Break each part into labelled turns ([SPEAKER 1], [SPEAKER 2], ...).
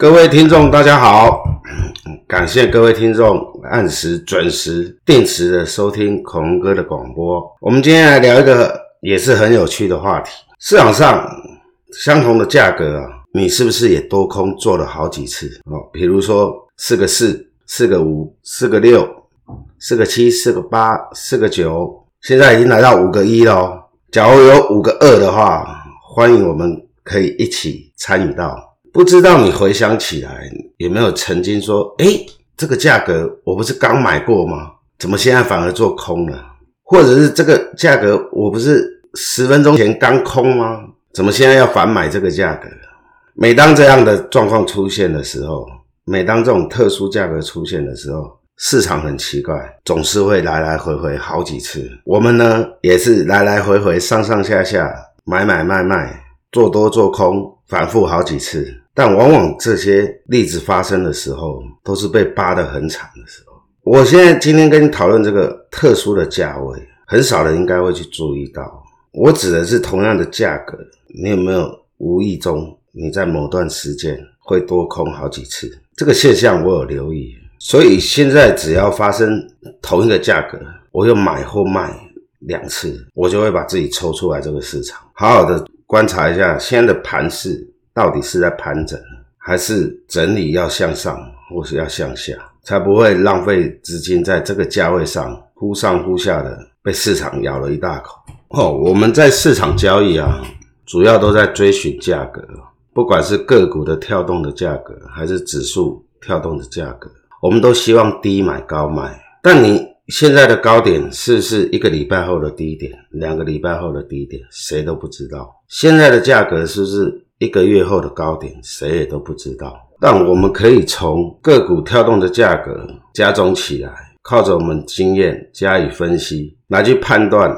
[SPEAKER 1] 各位听众，大家好，感谢各位听众按时、准时、定时的收听恐龙哥的广播。我们今天来聊一个也是很有趣的话题：市场上相同的价格啊，你是不是也多空做了好几次？哦，比如说四个四、四个五、四个六、四个七、四个八、四个九，现在已经来到五个一了。假如有五个二的话，欢迎我们可以一起参与到。不知道你回想起来有没有曾经说，诶，这个价格我不是刚买过吗？怎么现在反而做空了？或者是这个价格我不是十分钟前刚空吗？怎么现在要反买这个价格？每当这样的状况出现的时候，每当这种特殊价格出现的时候，市场很奇怪，总是会来来回回好几次。我们呢，也是来来回回上上下下买买卖卖，做多做空，反复好几次。但往往这些例子发生的时候，都是被扒得很惨的时候。我现在今天跟你讨论这个特殊的价位，很少人应该会去注意到。我指的是同样的价格，你有没有无意中你在某段时间会多空好几次？这个现象我有留意。所以现在只要发生同一个价格，我又买或卖两次，我就会把自己抽出来这个市场，好好的观察一下现在的盘势。到底是在盘整，还是整理要向上，或是要向下，才不会浪费资金在这个价位上忽上忽下的被市场咬了一大口。哦，我们在市场交易啊，主要都在追寻价格，不管是个股的跳动的价格，还是指数跳动的价格，我们都希望低买高卖。但你现在的高点是不是一个礼拜后的低点，两个礼拜后的低点，谁都不知道。现在的价格是不是？一个月后的高点，谁也都不知道。但我们可以从个股跳动的价格加总起来，靠着我们经验加以分析，来去判断，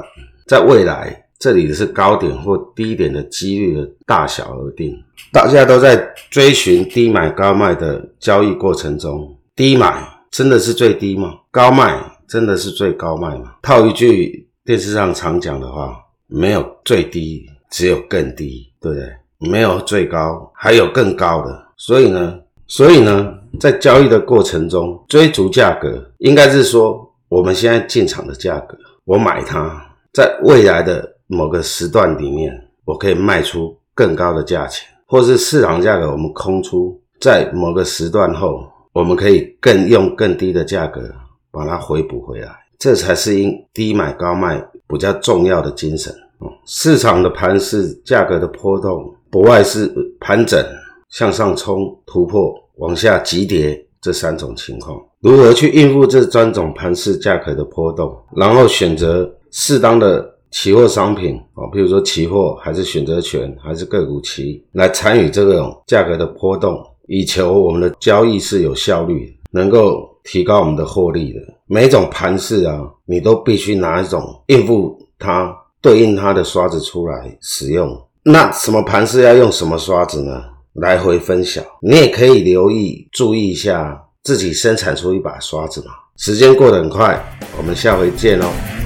[SPEAKER 1] 在未来这里是高点或低点的几率的大小而定。大家都在追寻低买高卖的交易过程中，低买真的是最低吗？高卖真的是最高卖吗？套一句电视上常讲的话，没有最低，只有更低，对不对？没有最高，还有更高的。所以呢，所以呢，在交易的过程中，追逐价格，应该是说，我们现在进场的价格，我买它，在未来的某个时段里面，我可以卖出更高的价钱，或是市场价格我们空出，在某个时段后，我们可以更用更低的价格把它回补回来，这才是因低买高卖比较重要的精神。市场的盘势，价格的波动。不外是盘整、向上冲、突破、往下急跌这三种情况。如何去应付这三种盘势价格的波动，然后选择适当的期货商品啊，比如说期货，还是选择权，还是个股期，来参与这种价格的波动，以求我们的交易是有效率，能够提高我们的获利的。每一种盘式啊，你都必须拿一种应付它、对应它的刷子出来使用。那什么盘式要用什么刷子呢？来回分晓，你也可以留意注意一下自己生产出一把刷子嘛。时间过得很快，我们下回见哦。